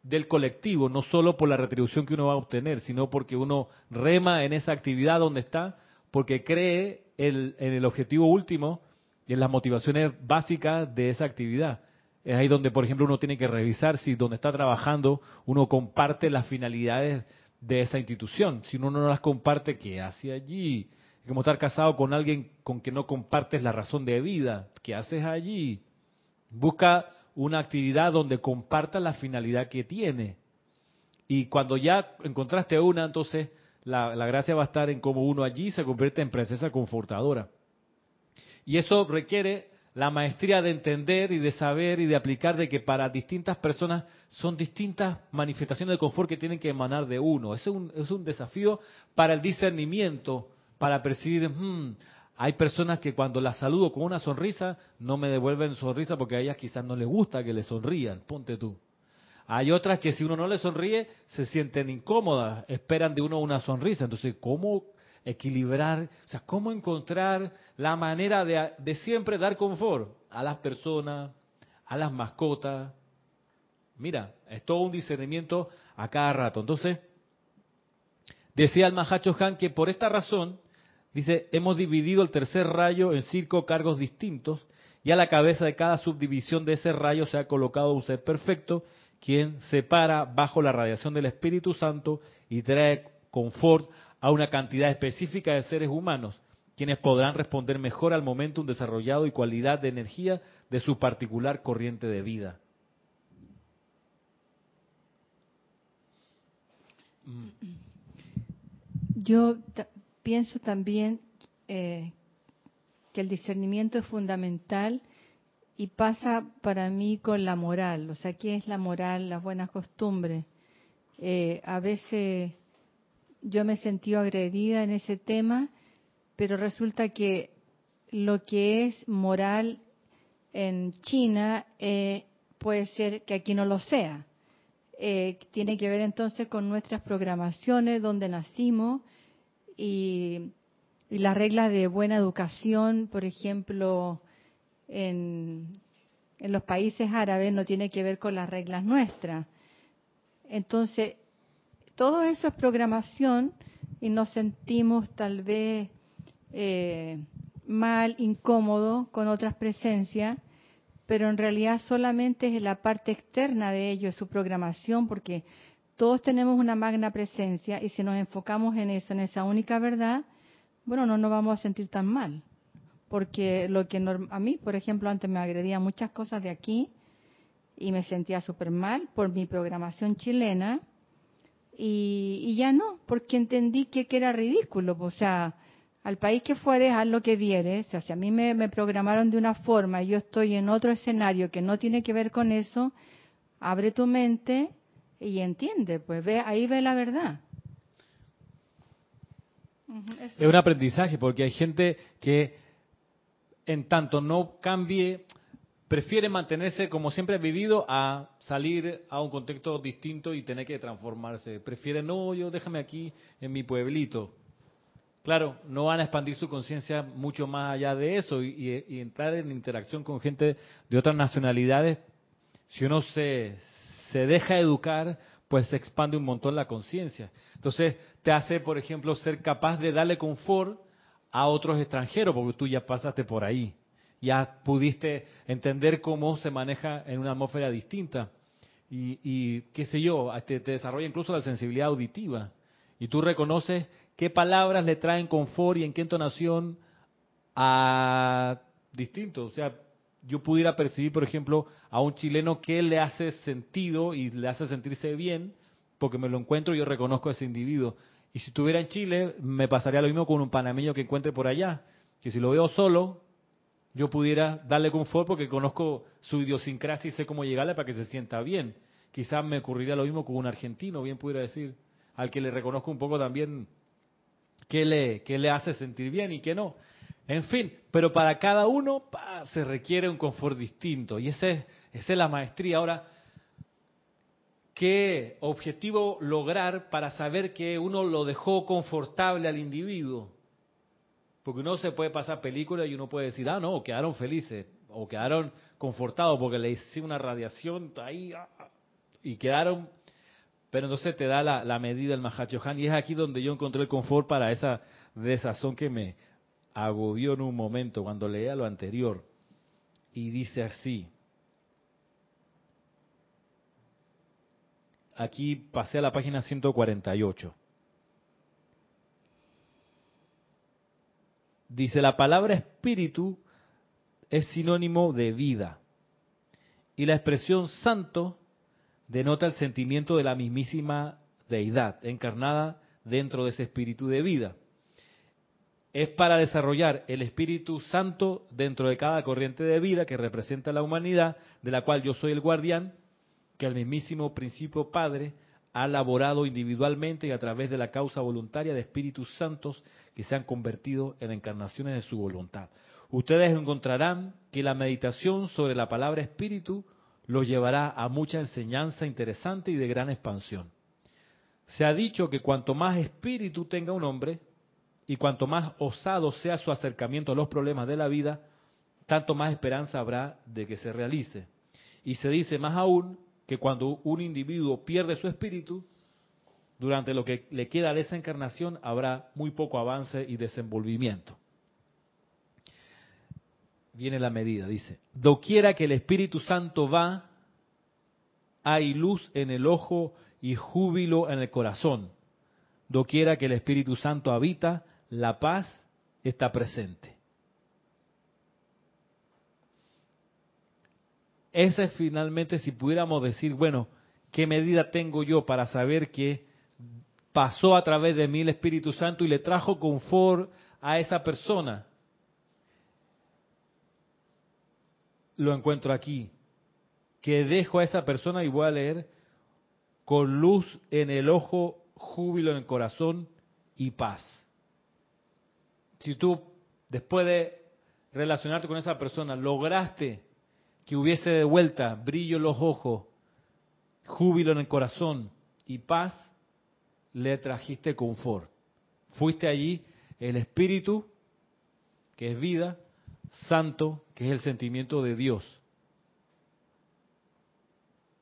Speaker 1: del colectivo, no solo por la retribución que uno va a obtener, sino porque uno rema en esa actividad donde está, porque cree en el objetivo último y en las motivaciones básicas de esa actividad. Es ahí donde, por ejemplo, uno tiene que revisar si donde está trabajando uno comparte las finalidades de esa institución. Si uno no las comparte, ¿qué hace allí? Es como estar casado con alguien con que no compartes la razón de vida. ¿Qué haces allí? Busca una actividad donde comparta la finalidad que tiene. Y cuando ya encontraste una, entonces la, gracia va a estar en cómo uno allí se convierte en presencia confortadora. Y eso requiere la maestría de entender y de saber y de aplicar de que para distintas personas son distintas manifestaciones de confort que tienen que emanar de uno. Es un, es un desafío para el discernimiento, para percibir, hmm, hay personas que cuando las saludo con una sonrisa no me devuelven sonrisa porque a ellas quizás no les gusta que le sonrían, ponte tú. Hay otras que si uno no le sonríe se sienten incómodas, esperan de uno una sonrisa. Entonces, ¿cómo equilibrar, o sea, cómo encontrar la manera de, de siempre dar confort a las personas, a las mascotas? Mira, es todo un discernimiento a cada rato. Entonces, decía el Mahacho Han que por esta razón Dice, hemos dividido el tercer rayo en cinco cargos distintos y a la cabeza de cada subdivisión de ese rayo se ha colocado un ser perfecto, quien se para bajo la radiación del Espíritu Santo y trae confort a una cantidad específica de seres humanos, quienes podrán responder mejor al momento un desarrollado y cualidad de energía de su particular corriente de vida.
Speaker 2: Yo pienso también eh, que el discernimiento es fundamental y pasa para mí con la moral. O sea, ¿qué es la moral, las buenas costumbres? Eh, a veces yo me he sentido agredida en ese tema pero resulta que lo que es moral en China eh, puede ser que aquí no lo sea. Tiene que ver entonces con nuestras programaciones, donde nacimos y, las reglas de buena educación, por ejemplo, en, en los países árabes no tiene que ver con las reglas nuestras. Entonces, todo eso es programación y nos sentimos tal vez eh, mal, incómodo con otras presencias, pero en realidad solamente es la parte externa de ello, su programación, porque todos tenemos una magna presencia y si nos enfocamos en eso, en esa única verdad, bueno, no nos vamos a sentir tan mal. Porque lo que a mí, por ejemplo, antes me agredía muchas cosas de aquí y me sentía súper mal por mi programación chilena y, ya no, porque entendí que, era ridículo. O sea, al país que fueres, haz lo que vieres. O sea, si a mí me, programaron de una forma y yo estoy en otro escenario que no tiene que ver con eso, abre tu mente y entiende, pues ve, ahí ve la verdad.
Speaker 1: es un aprendizaje porque hay gente que en tanto no cambie, prefiere mantenerse como siempre ha vivido a salir a un contexto distinto y tener que transformarse. Prefiere, no, yo déjame aquí en mi pueblito. Claro, no van a expandir su conciencia mucho más allá de eso y, entrar en interacción con gente de otras nacionalidades. Si uno se, se deja educar, pues se expande un montón la conciencia. Entonces, te hace, por ejemplo, ser capaz de darle confort a otros extranjeros, porque tú ya pasaste por ahí. Ya pudiste entender cómo se maneja en una atmósfera distinta. Y, y qué sé yo, te, te desarrolla incluso la sensibilidad auditiva. Y tú reconoces qué palabras le traen confort y en qué entonación a distintos. O sea, yo pudiera percibir, por ejemplo, a un chileno que le hace sentido y le hace sentirse bien, porque me lo encuentro y yo reconozco a ese individuo. Y si estuviera en Chile, me pasaría lo mismo con un panameño que encuentre por allá, que si lo veo solo, yo pudiera darle confort porque conozco su idiosincrasia y sé cómo llegarle para que se sienta bien. Quizás me ocurriría lo mismo con un argentino, bien pudiera decir, al que le reconozco un poco también qué le, le hace sentir bien y qué no. En fin, pero para cada uno se requiere un confort distinto y esa es la maestría. Ahora, ¿qué objetivo lograr para saber que uno lo dejó confortable al individuo? Porque uno se puede pasar películas y uno puede decir, ah, no, quedaron felices o quedaron confortados porque le hice una radiación ahí ah, ah", y quedaron pero entonces te da la, medida el Mahachohan y es aquí donde yo encontré el confort para esa desazón que me agobió en un momento cuando leía lo anterior. Y dice así, aquí pasé a la página 148. Dice, la palabra espíritu es sinónimo de vida. Y la expresión santo denota el sentimiento de la mismísima deidad encarnada dentro de ese espíritu de vida. Es para desarrollar el Espíritu Santo dentro de cada corriente de vida que representa la humanidad, de la cual yo soy el guardián, que el mismísimo principio Padre ha elaborado individualmente y a través de la causa voluntaria de Espíritus Santos que se han convertido en encarnaciones de su voluntad. Ustedes encontrarán que la meditación sobre la palabra espíritu lo llevará a mucha enseñanza interesante y de gran expansión. Se ha dicho que cuanto más espíritu tenga un hombre y cuanto más osado sea su acercamiento a los problemas de la vida, tanto más esperanza habrá de que se realice. Y se dice más aún que cuando un individuo pierde su espíritu, durante lo que le queda de esa encarnación habrá muy poco avance y desenvolvimiento viene la medida, dice, doquiera que el Espíritu Santo va, hay luz en el ojo y júbilo en el corazón. Doquiera que el Espíritu Santo habita, la paz está presente. Esa es finalmente, si pudiéramos decir, bueno, ¿qué medida tengo yo para saber que pasó a través de mí el Espíritu Santo y le trajo confort a esa persona? lo encuentro aquí, que dejo a esa persona y voy a leer con luz en el ojo, júbilo en el corazón y paz. Si tú después de relacionarte con esa persona lograste que hubiese de vuelta brillo en los ojos, júbilo en el corazón y paz, le trajiste confort. Fuiste allí el Espíritu, que es vida, Santo, que es el sentimiento de Dios.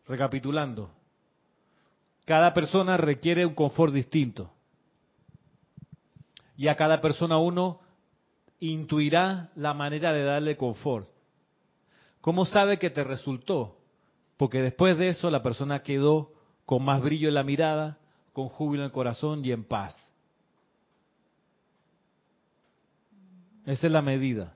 Speaker 1: Recapitulando, cada persona requiere un confort distinto. Y a cada persona uno intuirá la manera de darle confort. ¿Cómo sabe que te resultó? Porque después de eso la persona quedó con más brillo en la mirada, con júbilo en el corazón y en paz. Esa es la medida.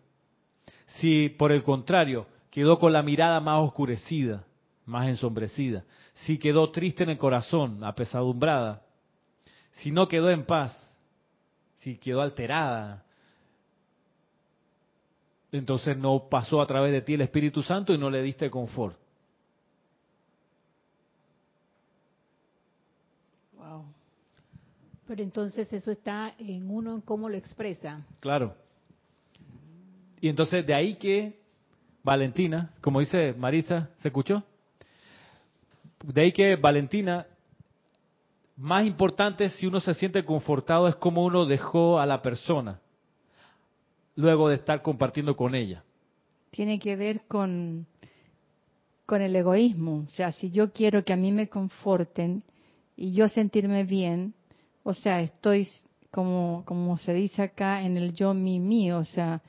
Speaker 1: Si por el contrario quedó con la mirada más oscurecida, más ensombrecida, si quedó triste en el corazón, apesadumbrada, si no quedó en paz, si quedó alterada, entonces no pasó a través de ti el Espíritu Santo y no le diste confort.
Speaker 5: Wow. Pero entonces eso está en uno en cómo lo expresa.
Speaker 1: Claro. Y entonces de ahí que Valentina, como dice Marisa, ¿se escuchó? De ahí que Valentina, más importante si uno se siente confortado es cómo uno dejó a la persona luego de estar compartiendo con ella.
Speaker 2: Tiene que ver con, con el egoísmo. O sea, si yo quiero que a mí me conforten y yo sentirme bien, o sea, estoy como, como se dice acá en el yo mi mío, o sea,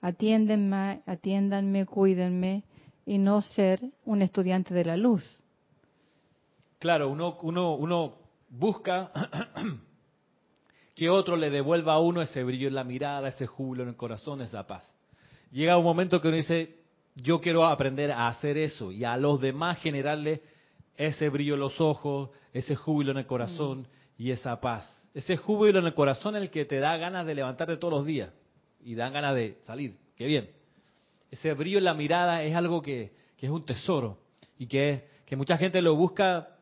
Speaker 2: atiéndenme, atiéndanme, cuídenme y no ser un estudiante de la luz.
Speaker 1: Claro, uno, uno, uno busca que otro le devuelva a uno ese brillo en la mirada, ese júbilo en el corazón, esa paz. Llega un momento que uno dice, yo quiero aprender a hacer eso y a los demás generarle ese brillo en los ojos, ese júbilo en el corazón mm. y esa paz. Ese júbilo en el corazón el que te da ganas de levantarte todos los días y dan ganas de salir. Qué bien. Ese brillo en la mirada es algo que, es un tesoro y que, que mucha gente lo busca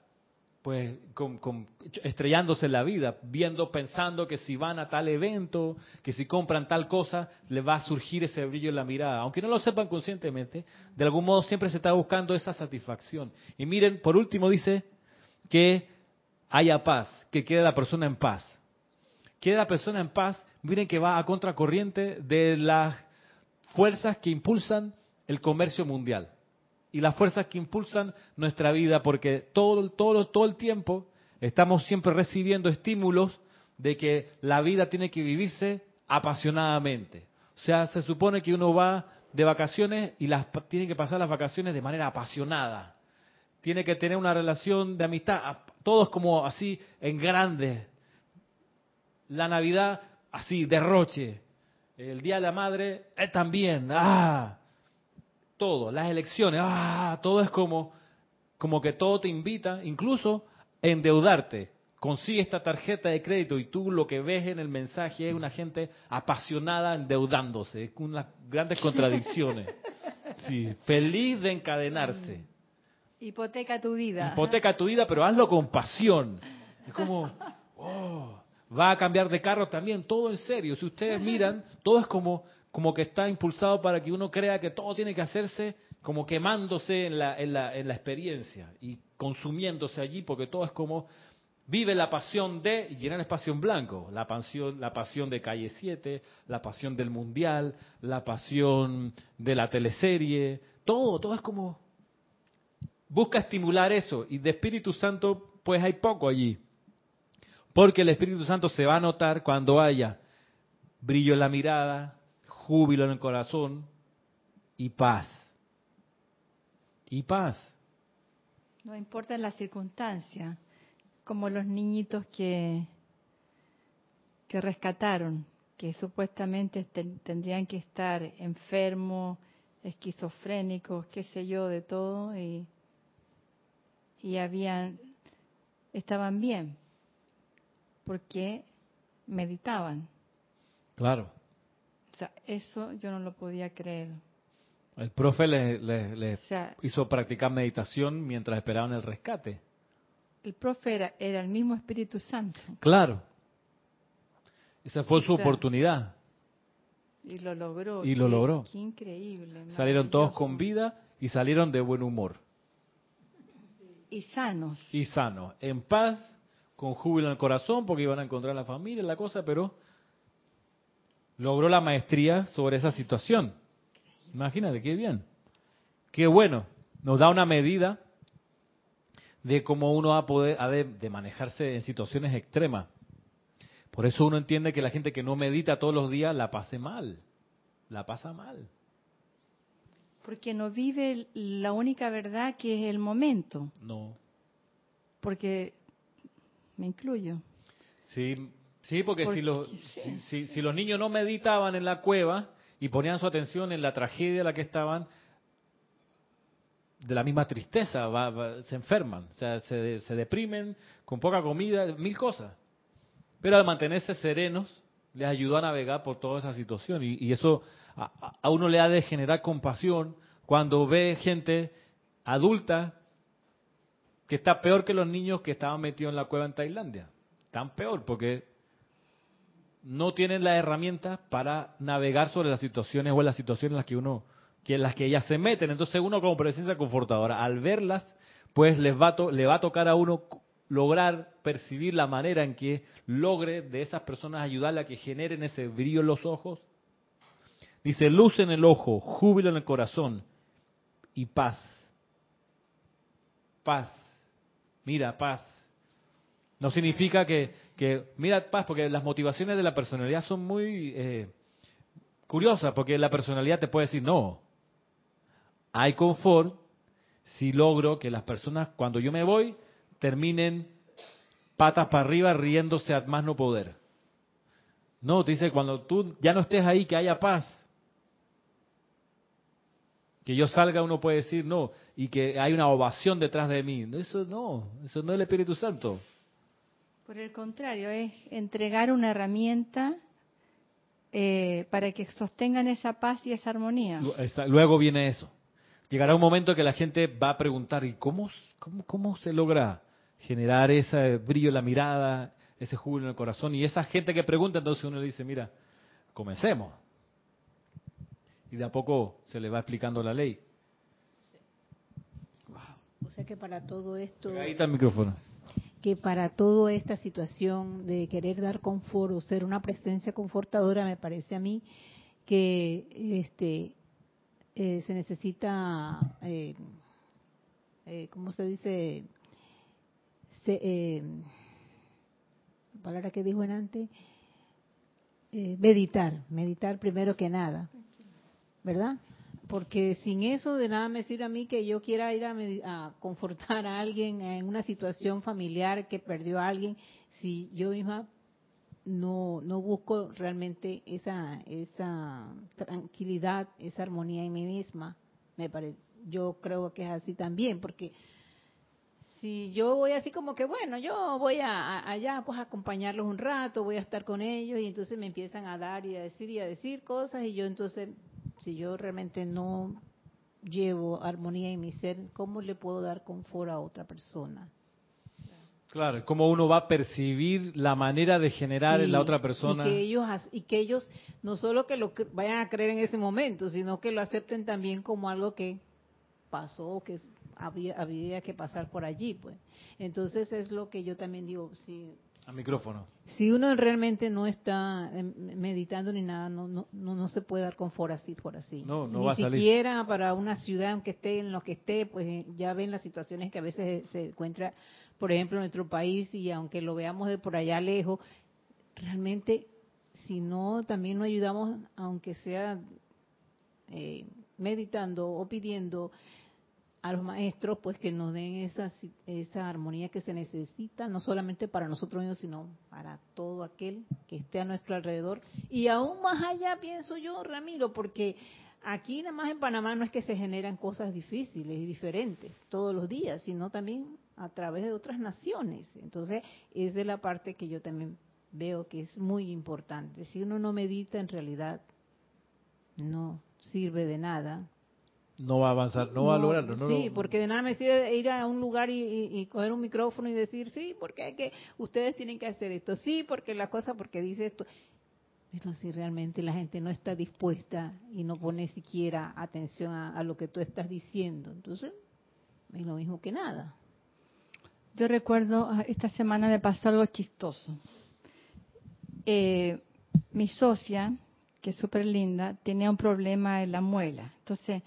Speaker 1: pues con, estrellándose en la vida, viendo, pensando que si van a tal evento, que si compran tal cosa, le va a surgir ese brillo en la mirada. Aunque no lo sepan conscientemente, de algún modo siempre se está buscando esa satisfacción. Y miren, por último dice que haya paz, que quede la persona en paz. Quede la persona en paz, miren que va a contracorriente de las fuerzas que impulsan el comercio mundial y las fuerzas que impulsan nuestra vida, porque todo, todo, todo el tiempo estamos siempre recibiendo estímulos de que la vida tiene que vivirse apasionadamente. O sea, se supone que uno va de vacaciones y las tiene que pasar las vacaciones de manera apasionada. Tiene que tener una relación de amistad, todos como así en grande. La Navidad así, derroche. El Día de la Madre es también, ah, todo, las elecciones, ah, todo es como, como que todo te invita, incluso endeudarte. Consigue esta tarjeta de crédito y tú lo que ves en el mensaje es una gente apasionada endeudándose, con unas grandes contradicciones. Sí, feliz de encadenarse.
Speaker 2: Mm. Hipoteca tu vida.
Speaker 1: Hipoteca tu vida, pero hazlo con pasión. Es como, oh, va a cambiar de carro también, todo en serio. Si ustedes miran, todo es como como que está impulsado para que uno crea que todo tiene que hacerse como quemándose en la, en la, en la experiencia y consumiéndose allí, porque todo es como vive la pasión de, y llenar espacio en blanco, la pasión, la pasión de Calle 7, la pasión del Mundial, la pasión de la teleserie, todo, todo es como, busca estimular eso, y de Espíritu Santo, pues hay poco allí, porque el Espíritu Santo se va a notar cuando haya brillo en la mirada, júbilo en el corazón y paz. Y paz.
Speaker 2: No importa la circunstancia, como los niñitos que, que rescataron, que supuestamente tendrían que estar enfermos, esquizofrénicos, qué sé yo, de todo, y, y habían, estaban bien, porque meditaban.
Speaker 1: Claro.
Speaker 2: O sea, eso yo no lo podía creer.
Speaker 1: El profe le, hizo practicar meditación mientras esperaban el rescate.
Speaker 2: El profe era, el mismo Espíritu Santo.
Speaker 1: Claro. Esa fue su oportunidad.
Speaker 2: Y lo logró.
Speaker 1: Y lo
Speaker 2: Qué-
Speaker 1: logró.
Speaker 2: Qué increíble.
Speaker 1: Salieron todos con vida y salieron de buen humor.
Speaker 2: Y sanos.
Speaker 1: y sanos, en paz, con júbilo en el corazón, porque iban a encontrar la familia, la cosa, pero logró la maestría sobre esa situación. Imagínate, qué bien. Qué bueno. Nos da una medida de cómo uno va a poder ha de, de manejarse en situaciones extremas. Por eso uno entiende que la gente que no medita todos los días la pase mal. La pasa mal.
Speaker 2: Porque no vive la única verdad que es el momento.
Speaker 1: No.
Speaker 2: Porque me incluyo.
Speaker 1: Sí, sí, porque si los, si, si- los niños no meditaban en la cueva y ponían su atención en la tragedia en la que estaban, de la misma tristeza, va- va- se enferman, o sea, se, se deprimen con poca comida, mil cosas. Pero al mantenerse serenos, les ayudó a navegar por toda esa situación. Y, y eso a, a- a uno le ha de generar compasión cuando ve gente adulta que está peor que los niños que estaban metidos en la cueva en Tailandia. Están peor porque no tienen las herramientas para navegar sobre las situaciones o las situaciones en las que uno en las que ellas se meten. Entonces uno como presencia confortadora, al verlas, pues les va to- le va a tocar a uno lograr percibir la manera en que logre de esas personas ayudarle a que generen ese brillo en los ojos. Dice, luz en el ojo, júbilo en el corazón y paz. Paz. Mira, paz. No significa que, que mira paz, porque las motivaciones de la personalidad son muy eh, curiosas, porque la personalidad te puede decir, no, hay confort si logro que las personas, cuando yo me voy, terminen patas para arriba riéndose a más no poder. No, te dice, cuando tú ya no estés ahí, que haya paz. Que yo salga, uno puede decir, no, y que hay una ovación detrás de mí. Eso no, eso no es el Espíritu Santo.
Speaker 2: Por el contrario, es entregar una herramienta eh, para que sostengan esa paz y esa armonía.
Speaker 1: Luego viene eso. Llegará un momento que la gente va a preguntar, ¿y cómo, cómo, cómo se logra generar ese brillo en la mirada, ese júbilo en el corazón? Y esa gente que pregunta, entonces uno le dice, mira, comencemos. Y de a poco se le va explicando la ley.
Speaker 5: O sea que para todo esto,
Speaker 1: Ahí está el micrófono.
Speaker 5: Que para toda esta situación de querer dar confort o ser una presencia confortadora, me parece a mí que este eh, se necesita, eh, eh, ¿cómo se dice? Se, eh, la palabra que dijo en antes, meditar, meditar primero que nada, ¿verdad? Porque sin eso de nada me sirve a mí que yo quiera ir a, a confortar a alguien en una situación familiar que perdió a alguien, si yo misma no no busco realmente esa esa tranquilidad, esa armonía en mí misma. Me parece, yo creo que es así también, porque si yo voy así como que bueno, yo voy a, a- allá pues a acompañarlos un rato, voy a estar con ellos y entonces me empiezan a dar y a decir y a decir cosas y yo entonces si yo realmente no llevo armonía en mi ser, ¿cómo le puedo dar confort a otra persona?
Speaker 1: Claro, es como uno va a percibir la manera de generar en la otra persona.
Speaker 5: Y que ellos, y que ellos no solo que lo vayan a creer en ese momento, sino que lo acepten también como algo que pasó, que había, había que pasar por allí. pues Entonces es lo que yo también digo, si,
Speaker 1: A micrófono.
Speaker 5: si uno realmente no está eh, meditando ni nada, no, no, no, no se puede dar confort así por así.
Speaker 1: No, no
Speaker 5: ni
Speaker 1: va a salir.
Speaker 5: siquiera para una ciudad, aunque esté en lo que esté, pues eh, ya ven las situaciones que a veces se encuentra, por ejemplo, en nuestro país y aunque lo veamos de por allá lejos, realmente si no también nos ayudamos, aunque sea eh, meditando o pidiendo a los maestros, pues que nos den esa, esa armonía que se necesita, no solamente para nosotros mismos, sino para todo aquel que esté a nuestro alrededor. Y aún más allá, pienso yo, Ramiro, porque aquí nada más en Panamá no es que se generan cosas difíciles y diferentes todos los días, sino también a través de otras naciones. Entonces, es de la parte que yo también veo que es muy importante. Si uno no medita, en realidad no sirve de nada.
Speaker 1: No va a avanzar, no, va a lograrlo. No
Speaker 5: sí,
Speaker 1: lo-
Speaker 5: porque de nada me sirve ir a un lugar y, y- y coger un micrófono y decir, sí, porque hay que, ustedes tienen que hacer esto, sí, porque la cosa, porque dice esto. Pero si realmente la gente no está dispuesta y no pone siquiera atención a, lo que tú estás diciendo, entonces es lo mismo que nada.
Speaker 2: Yo recuerdo, ah, esta semana me pasó algo chistoso. Eh, mi socia, que es súper linda, tenía un problema en la muela. Entonces,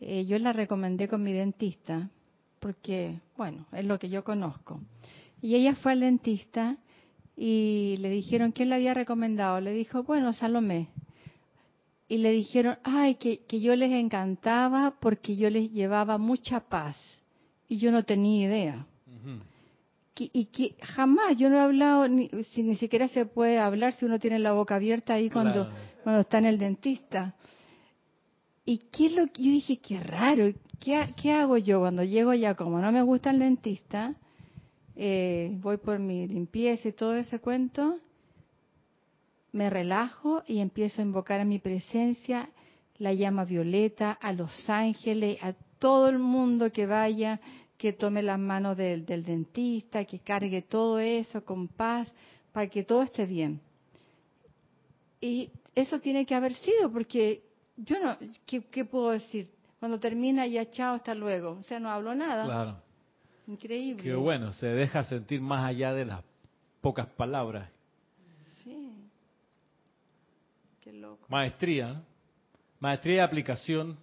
Speaker 2: eh, yo la recomendé con mi dentista, porque, bueno, es lo que yo conozco. Y ella fue al dentista y le dijeron, ¿quién le había recomendado? Le dijo, bueno, Salomé. Y le dijeron, ay, que, que yo les encantaba porque yo les llevaba mucha paz. Y yo no tenía idea. y que jamás, yo no he hablado, ni, si, ni siquiera se puede hablar si uno tiene la boca abierta ahí cuando, cuando está en el dentista. ¿Y qué es lo que yo dije? Qué raro. ¿Qué, ¿Qué hago yo cuando llego ya? Como no me gusta el dentista, eh, voy por mi limpieza y todo ese cuento, me relajo y empiezo a invocar a mi presencia la llama violeta, a los ángeles, a todo el mundo que vaya, que tome las manos del dentista, que cargue todo eso con paz, para que todo esté bien. Y eso tiene que haber sido, porque yo no, ¿qué, qué puedo decir? Cuando termina ya chao, hasta luego. O sea, no hablo nada.
Speaker 1: Claro.
Speaker 2: Increíble.
Speaker 1: Qué bueno, se deja sentir más allá de las pocas palabras.
Speaker 2: Sí. Qué loco.
Speaker 1: Maestría, maestría de aplicación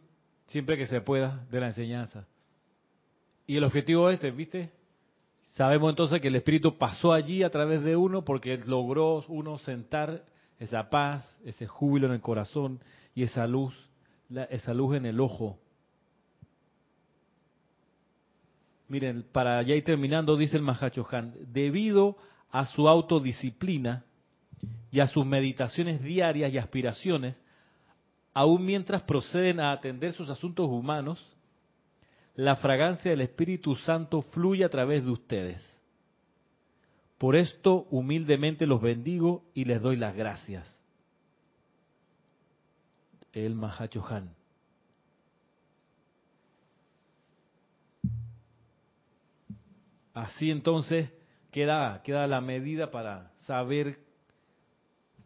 Speaker 1: siempre que se pueda de la enseñanza. Y el objetivo este, ¿viste? Sabemos entonces que el Espíritu pasó allí a través de uno porque logró uno sentar esa paz, ese júbilo en el corazón y esa luz, esa luz en el ojo Miren, para ya ir terminando, dice el Mahachohan, debido a su autodisciplina y a sus meditaciones diarias y aspiraciones, aun mientras proceden a atender sus asuntos humanos, la fragancia del Espíritu Santo fluye a través de ustedes. Por esto humildemente los bendigo y les doy las gracias. El Mahachohan. Así entonces queda, queda la medida para saber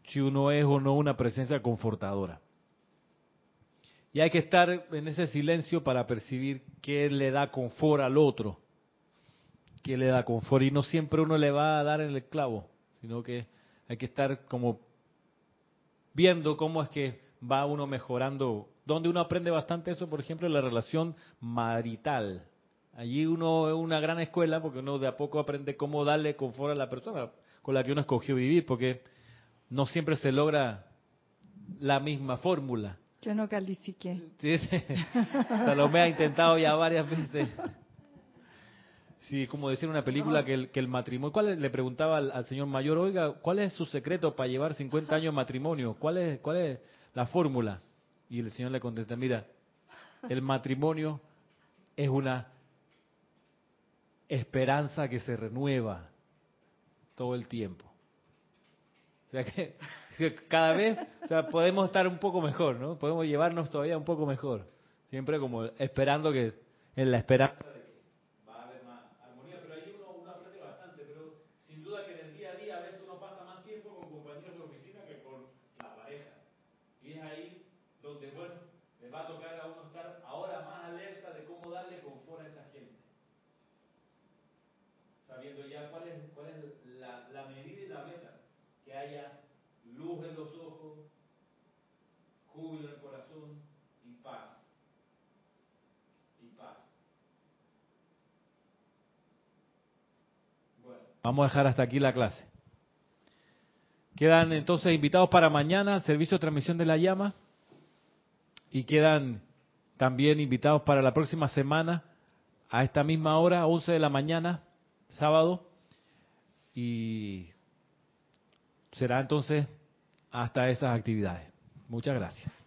Speaker 1: si uno es o no una presencia confortadora. Y hay que estar en ese silencio para percibir qué le da confort al otro, qué le da confort. Y no siempre uno le va a dar en el clavo, sino que hay que estar como viendo cómo es que va uno mejorando. Donde uno aprende bastante eso, por ejemplo, en la relación marital. Allí uno es una gran escuela porque uno de a poco aprende cómo darle confort a la persona con la que uno escogió vivir, porque no siempre se logra la misma fórmula.
Speaker 2: Yo no califiqué.
Speaker 1: Sí, sí. Salomé ha intentado ya varias veces. Sí, como decir una película que el, que el matrimonio... ¿Cuál le preguntaba al, señor mayor, oiga, ¿cuál es su secreto para llevar 50 años de matrimonio? ¿Cuál es, ¿Cuál es la fórmula? Y el señor le contesta, mira, el matrimonio es una esperanza que se renueva todo el tiempo. O sea que, cada vez o sea, podemos estar un poco mejor, ¿no? Podemos llevarnos todavía un poco mejor. Siempre como esperando que en la esperanza de que va a haber más armonía. Pero ahí uno, uno aprende bastante. Pero sin duda que en el día a día a veces uno pasa más tiempo con compañeros de oficina que con la pareja. Y es ahí donde, bueno, le va a tocar a uno estar ahora más alerta de cómo darle confort a esa gente sabiendo ya cuál es, cuál es la, la medida y la meta, que haya luz en los ojos, júbilo en el corazón y paz. Y paz. Bueno, vamos a dejar hasta aquí la clase. Quedan entonces invitados para mañana, servicio de transmisión de la llama, y quedan también invitados para la próxima semana, a esta misma hora, 11 de la mañana, sábado y será entonces hasta esas actividades. Muchas gracias.